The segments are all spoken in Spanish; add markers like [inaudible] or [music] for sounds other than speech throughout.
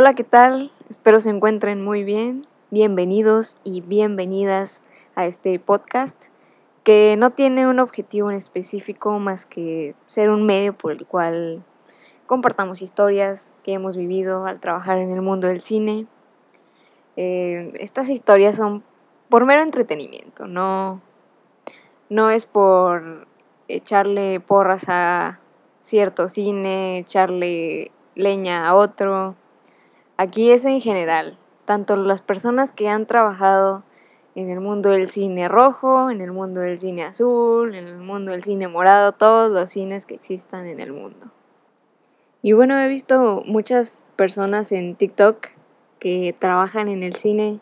Hola, ¿qué tal? Espero se encuentren muy bien. Bienvenidos y bienvenidas a este podcast que no tiene un objetivo en específico más que ser un medio por el cual compartamos historias que hemos vivido al trabajar en el mundo del cine. Eh, estas historias son por mero entretenimiento, no, no es por echarle porras a cierto cine, echarle leña a otro. Aquí es en general, tanto las personas que han trabajado en el mundo del cine rojo, en el mundo del cine azul, en el mundo del cine morado, todos los cines que existan en el mundo. Y bueno, he visto muchas personas en TikTok que trabajan en el cine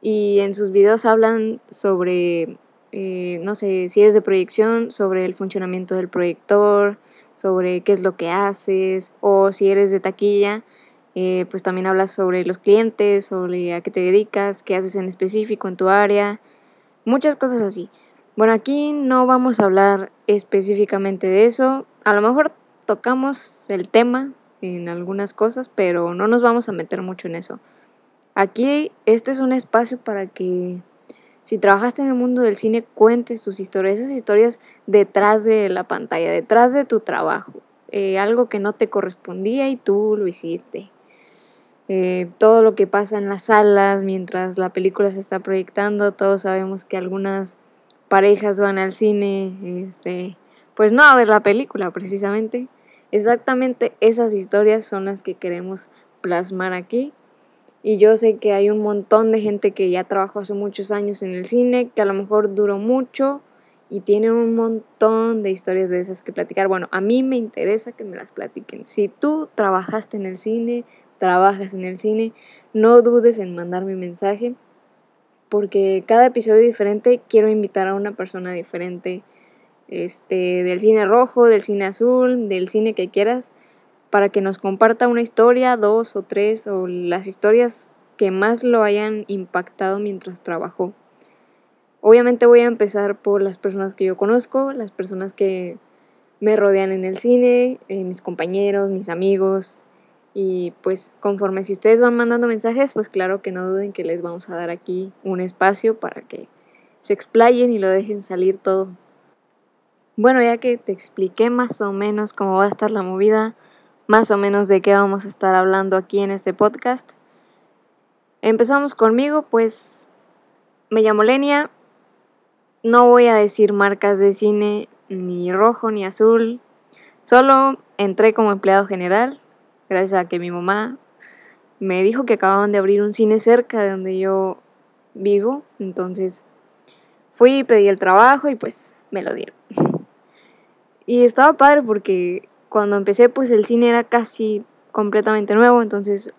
y en sus videos hablan sobre, eh, no sé, si es de proyección, sobre el funcionamiento del proyector, sobre qué es lo que haces, o si eres de taquilla, eh, pues también hablas sobre los clientes, sobre a qué te dedicas, qué haces en específico en tu área, muchas cosas así. Bueno, aquí no vamos a hablar específicamente de eso, a lo mejor tocamos el tema en algunas cosas, pero no nos vamos a meter mucho en eso. Aquí este es un espacio para que si trabajaste en el mundo del cine, cuentes tus historias, esas historias detrás de la pantalla, detrás de tu trabajo, eh, algo que no te correspondía y tú lo hiciste. Eh, todo lo que pasa en las salas mientras la película se está proyectando, todos sabemos que algunas parejas van al cine, este, pues no a ver la película precisamente. Exactamente esas historias son las que queremos plasmar aquí y yo sé que hay un montón de gente que ya trabajó hace muchos años en el cine, que a lo mejor duró mucho y tienen un montón de historias de esas que platicar. Bueno, a mí me interesa que me las platiquen. Si tú trabajaste en el cine, trabajas en el cine, no dudes en mandar mi mensaje, porque cada episodio diferente quiero invitar a una persona diferente, este, del cine rojo, del cine azul, del cine que quieras para que nos comparta una historia, dos o tres, o las historias que más lo hayan impactado mientras trabajó. Obviamente voy a empezar por las personas que yo conozco, las personas que me rodean en el cine, eh, mis compañeros, mis amigos. Y pues conforme si ustedes van mandando mensajes, pues claro que no duden que les vamos a dar aquí un espacio para que se explayen y lo dejen salir todo. Bueno, ya que te expliqué más o menos cómo va a estar la movida, más o menos de qué vamos a estar hablando aquí en este podcast. Empezamos conmigo, pues me llamo Lenia. No voy a decir marcas de cine ni rojo ni azul. Solo entré como empleado general, gracias a que mi mamá me dijo que acababan de abrir un cine cerca de donde yo vivo. Entonces fui, pedí el trabajo y pues me lo dieron. [laughs] Y estaba padre porque cuando empecé pues el cine era casi completamente nuevo, entonces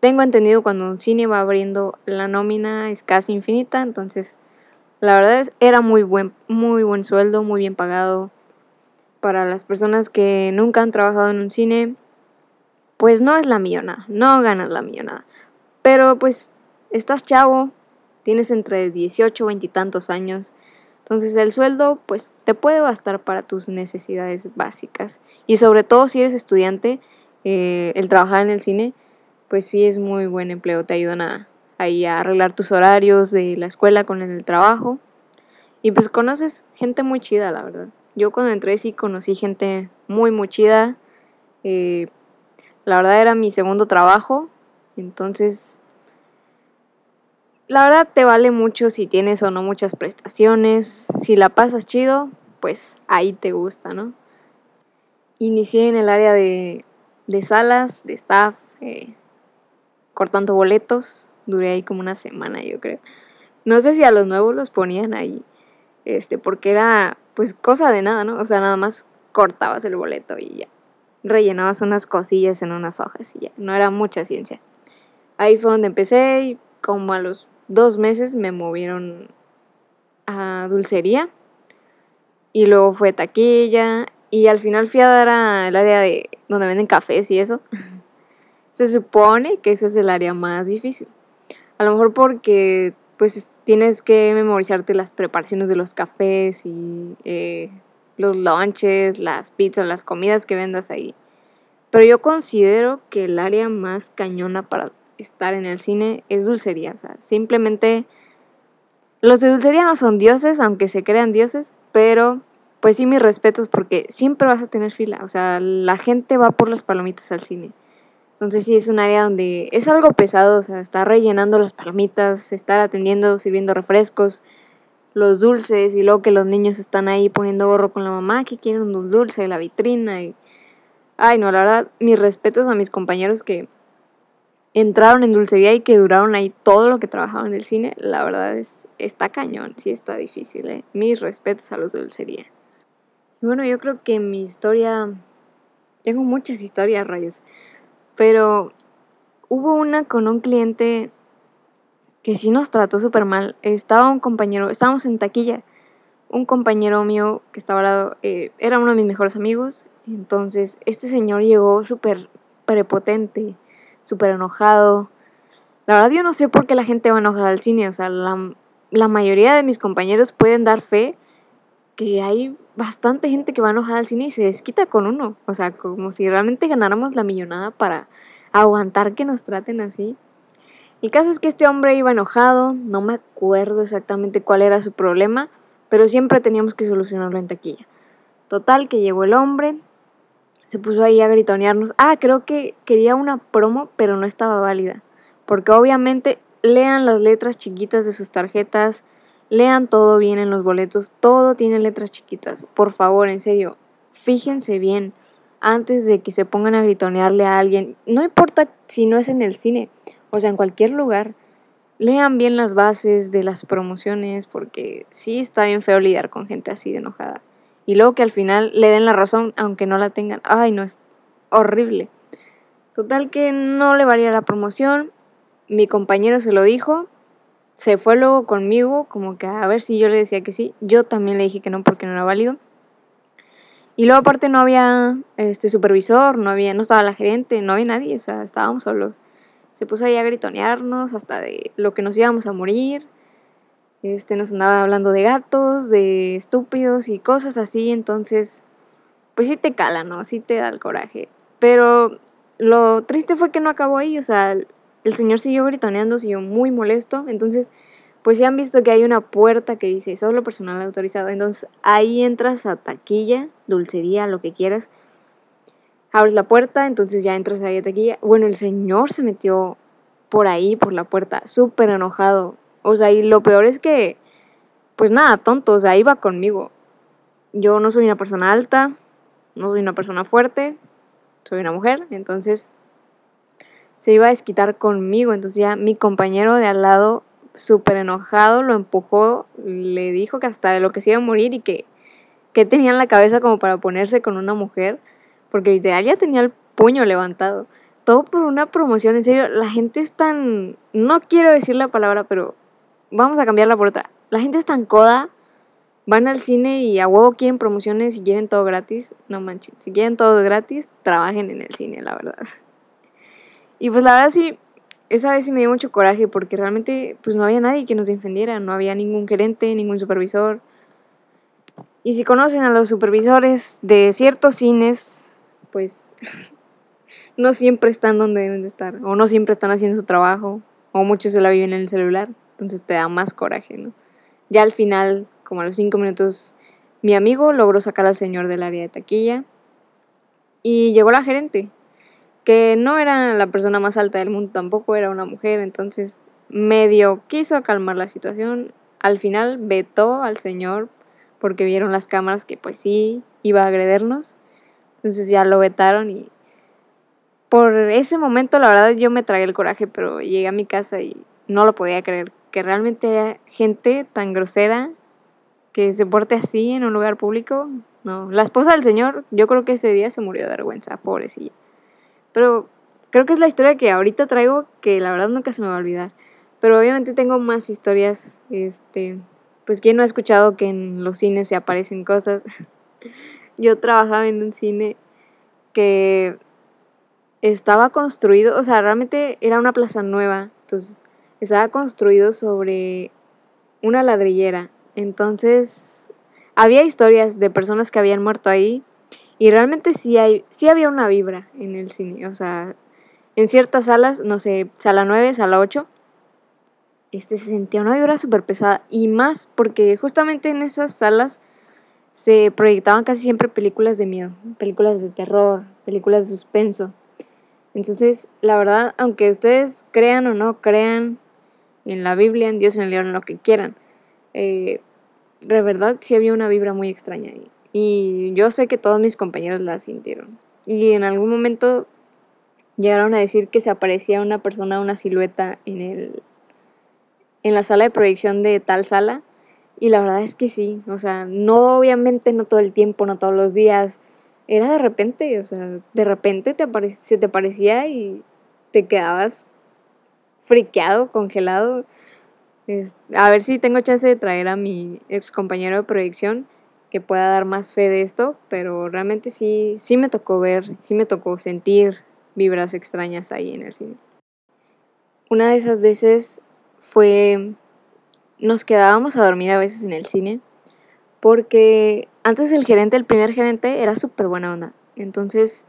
tengo entendido cuando un cine va abriendo la nómina es casi infinita, entonces la verdad es, era muy buen, muy buen sueldo, muy bien pagado. Para las personas que nunca han trabajado en un cine, pues no es la millonada, no ganas la millonada. Pero pues estás chavo, tienes entre 18 y 20 y tantos años, entonces el sueldo pues te puede bastar para tus necesidades básicas. Y sobre todo si eres estudiante, eh, el trabajar en el cine pues sí es muy buen empleo. Te ayudan a, a arreglar tus horarios de la escuela con el trabajo. Y pues conoces gente muy chida, la verdad. Yo cuando entré sí conocí gente muy, muy chida. Eh, la verdad era mi segundo trabajo. Entonces la verdad te vale mucho si tienes o no muchas prestaciones. Si la pasas chido, pues ahí te gusta, ¿no? Inicié en el área de, salas, de staff, eh, cortando boletos. Duré ahí como una semana, yo creo. No sé si a los nuevos los ponían ahí, este, porque era pues cosa de nada, ¿no? O sea, nada más cortabas el boleto y ya. Rellenabas unas cosillas en unas hojas y ya. No era mucha ciencia. Ahí fue donde empecé y como a los dos meses me movieron a dulcería y luego fue taquilla y al final fui a dar al área de donde venden cafés y eso. [laughs] Se supone que ese es el área más difícil. A lo mejor porque pues tienes que memorizarte las preparaciones de los cafés y eh, los lunches, las pizzas, las comidas que vendas ahí. Pero yo considero que el área más cañona para estar en el cine es dulcería. O sea, simplemente los de dulcería no son dioses, aunque se crean dioses, pero pues sí mis respetos porque siempre vas a tener fila. O sea, la gente va por las palomitas al cine. Entonces sí es un área donde es algo pesado, o sea, estar rellenando las palomitas, estar atendiendo, sirviendo refrescos, los dulces y luego que los niños están ahí poniendo gorro con la mamá que quieren un dulce de la vitrina y ay no la verdad mis respetos a mis compañeros que entraron en dulcería y que duraron ahí todo lo que trabajaban en el cine la verdad es está cañón sí está difícil ¿eh? mis respetos a los dulcería bueno yo creo que mi historia tengo muchas historias rayos pero hubo una con un cliente que sí nos trató súper mal. Estaba un compañero, estábamos en taquilla, un compañero mío que estaba al lado, eh, era uno de mis mejores amigos, entonces este señor llegó súper prepotente, súper enojado. La verdad yo no sé por qué la gente va enojada al cine, o sea, la, la mayoría de mis compañeros pueden dar fe que hay bastante gente que va enojada al cine y se desquita con uno, o sea, como si realmente ganáramos la millonada para aguantar que nos traten así. El caso es que este hombre iba enojado, no me acuerdo exactamente cuál era su problema, pero siempre teníamos que solucionarlo en taquilla. Total, que llegó el hombre, se puso ahí a gritonearnos. Ah, creo que quería una promo, pero no estaba válida. Porque obviamente lean las letras chiquitas de sus tarjetas, lean todo bien en los boletos, todo tiene letras chiquitas. Por favor, en serio, fíjense bien antes de que se pongan a gritonearle a alguien. No importa si no es en el cine o sea, en cualquier lugar, lean bien las bases de las promociones porque sí está bien feo lidiar con gente así de enojada. Y luego que al final le den la razón aunque no la tengan. Ay, no, es horrible. Total que no le varía la promoción. Mi compañero se lo dijo. Se fue luego conmigo, como que a ver si yo le decía que sí. Yo también le dije que no porque no era válido. Y luego aparte no había este supervisor, no había, no estaba la gerente, no había nadie, o sea, estábamos solos se puso ahí a gritonearnos hasta de lo que nos íbamos a morir. Este nos andaba hablando de gatos, de estúpidos y cosas así, entonces pues sí te cala, ¿no? Sí te da el coraje. Pero lo triste fue que no acabó ahí, o sea, el señor siguió gritoneando, siguió muy molesto, entonces pues ya han visto que hay una puerta que dice solo personal autorizado, entonces ahí entras a taquilla, dulcería, lo que quieras, abres la puerta, entonces ya entras ahí a taquilla. Bueno, el señor se metió por ahí, por la puerta, súper enojado. O sea, y lo peor es que, pues nada, tonto, o sea, iba conmigo. Yo no soy una persona alta, no soy una persona fuerte, soy una mujer, entonces se iba a desquitar conmigo. Entonces ya mi compañero de al lado, súper enojado, lo empujó, le dijo que hasta de lo que se iba a morir y que, que tenía en la cabeza como para ponerse con una mujer porque literal ya tenía el puño levantado. Todo por una promoción, en serio, la gente es tan... No quiero decir la palabra, pero vamos a cambiarla por otra. La gente es tan coda, van al cine y a huevo quieren promociones y quieren todo gratis. No manches, si quieren todo gratis, trabajen en el cine, la verdad. Y pues la verdad sí, esa vez sí me dio mucho coraje porque realmente pues no había nadie que nos defendiera, no había ningún gerente, ningún supervisor. Y si conocen a los supervisores de ciertos cines, pues [laughs] no siempre están donde deben de estar, o no siempre están haciendo su trabajo, o muchos se la viven en el celular, entonces te da más coraje, ¿no? Ya al final, como a los cinco minutos, mi amigo logró sacar al señor del área de taquilla y llegó la gerente, que no era la persona más alta del mundo, tampoco era una mujer, entonces medio quiso calmar la situación, al final vetó al señor porque vieron las cámaras que pues sí iba a agredernos entonces ya lo vetaron y por ese momento la verdad yo me tragué el coraje, pero llegué a mi casa y no lo podía creer. Que realmente haya gente tan grosera que se porte así en un lugar público. No, la esposa del señor, yo creo que ese día se murió de vergüenza, pobrecilla. Pero creo que es la historia que ahorita traigo que la verdad nunca se me va a olvidar. Pero obviamente tengo más historias, este, pues quién no ha escuchado que en los cines se aparecen cosas. [laughs] yo trabajaba en un cine que estaba construido, o sea, realmente era una plaza nueva, entonces estaba construido sobre una ladrillera. Entonces, había historias de personas que habían muerto ahí Y realmente sí, hay, sí había una vibra en el cine. O sea, en ciertas salas, no sé, sala 9, sala 8, este, se sentía una vibra súper pesada. Y más porque justamente en esas salas se proyectaban casi siempre películas de miedo, películas de terror, películas de suspenso. Entonces, la verdad, aunque ustedes crean o no crean en la Biblia, en Dios, en el libro, en lo que quieran, eh, verdad sí había una vibra muy extraña ahí. Y yo sé que todos mis compañeros la sintieron. Y en algún momento llegaron a decir que se aparecía una persona, una silueta en el en la sala de proyección de tal sala. Y la verdad es que sí, o sea, no obviamente no todo el tiempo, no todos los días. Era de repente, o sea, de repente te se te parecía y te quedabas friqueado, congelado. a ver si tengo chance de traer a mi ex compañero de proyección que pueda dar más fe de esto, pero realmente sí, sí me tocó ver, sí me tocó sentir vibras extrañas ahí en el cine. Una de esas veces fue, nos quedábamos a dormir a veces en el cine, porque antes el gerente, el primer gerente, era súper buena onda. Entonces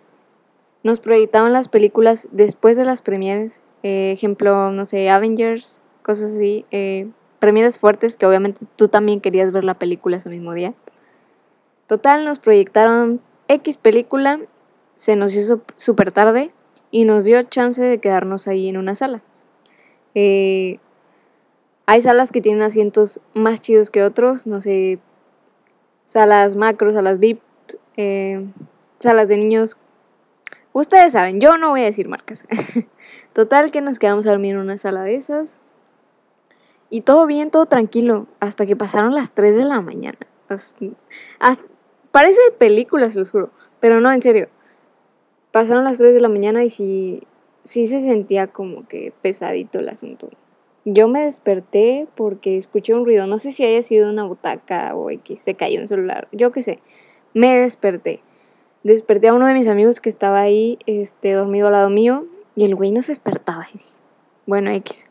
nos proyectaban las películas después de las premieres, eh, ejemplo, no sé, Avengers, cosas así, eh, fuertes que obviamente tú también querías ver la película ese mismo día. Total, nos proyectaron X película, se nos hizo súper tarde y nos dio chance de quedarnos ahí en una sala. Eh, hay salas que tienen asientos más chidos que otros, no sé, salas macros, salas VIP, eh, salas de niños. Ustedes saben, yo no voy a decir marcas. [laughs] Total que nos quedamos a dormir en una sala de esas. Y todo bien, todo tranquilo, hasta que pasaron las 3 de la mañana. parece de películas, lo juro, pero no, en serio. Pasaron las 3 de la mañana y sí, sí se sentía como que pesadito el asunto. Yo me desperté porque escuché un ruido, no sé si haya sido una butaca o X, se cayó un celular, yo qué sé. Me desperté. Desperté a uno de mis amigos que estaba ahí, este, dormido al lado mío, y el güey no se despertaba. Bueno, X.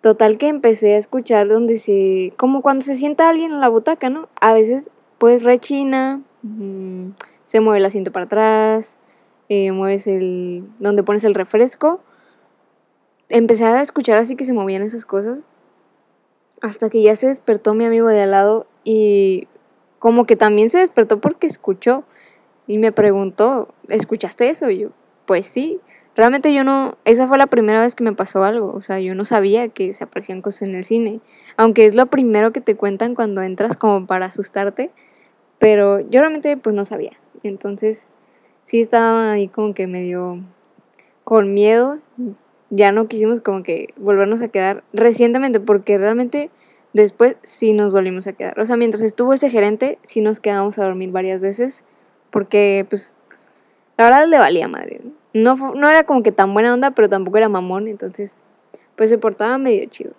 Total que empecé a escuchar donde se... como cuando se sienta alguien en la butaca, ¿no? A veces pues rechina, mm, se mueve el asiento para atrás, eh, mueves el... donde pones el refresco empecé a escuchar así que se movían esas cosas. Hasta que ya se despertó mi amigo de al lado y como que también se despertó porque escuchó y me preguntó, ¿escuchaste eso? Y yo, pues sí. Realmente yo no, esa fue la primera vez que me pasó algo, o sea, yo no sabía que se aparecían cosas en el cine, aunque es lo primero que te cuentan cuando entras como para asustarte, pero yo realmente pues no sabía. Entonces, sí estaba ahí como que medio con miedo, ya no quisimos como que volvernos a quedar recientemente porque realmente después sí nos volvimos a quedar. O sea, mientras estuvo ese gerente, sí nos quedamos a dormir varias veces porque pues la verdad le valía madre. No, no era como que tan buena onda, pero tampoco era mamón, entonces pues se portaba medio chido.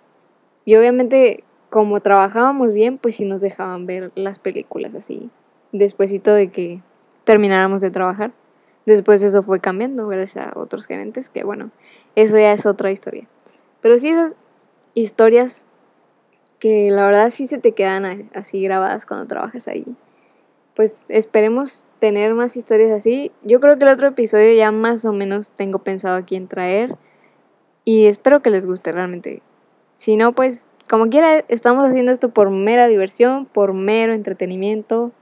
Y obviamente como trabajábamos bien, pues sí nos dejaban ver las películas así, despuésito de que termináramos de trabajar. Después eso fue cambiando gracias a otros gerentes, que bueno, eso ya es otra historia. Pero sí esas historias que la verdad sí se te quedan así grabadas cuando trabajas ahí. Pues esperemos tener más historias así. Yo creo que el otro episodio ya más o menos tengo pensado a quién traer. Y espero que les guste realmente. Si no, pues como quiera, estamos haciendo esto por mera diversión, por mero entretenimiento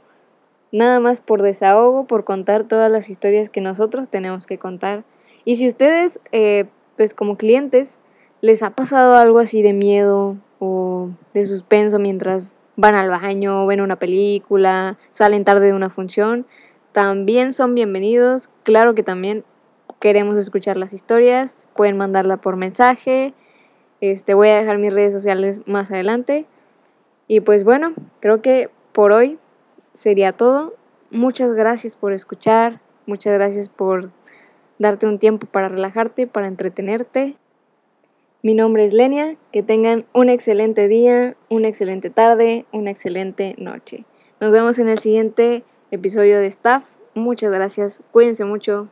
nada más por desahogo, por contar todas las historias que nosotros tenemos que contar. Y si ustedes, eh, pues como clientes, les ha pasado algo así de miedo o de suspenso mientras van al baño, ven una película, salen tarde de una función, también son bienvenidos. Claro que también queremos escuchar las historias, pueden mandarla por mensaje. Este, voy a dejar mis redes sociales más adelante. Y pues bueno, creo que por hoy sería todo. Muchas gracias por escuchar, muchas gracias por darte un tiempo para relajarte, para entretenerte. Mi nombre es Lenia, que tengan un excelente día, una excelente tarde, una excelente noche. Nos vemos en el siguiente episodio de Staff. Muchas gracias, cuídense mucho.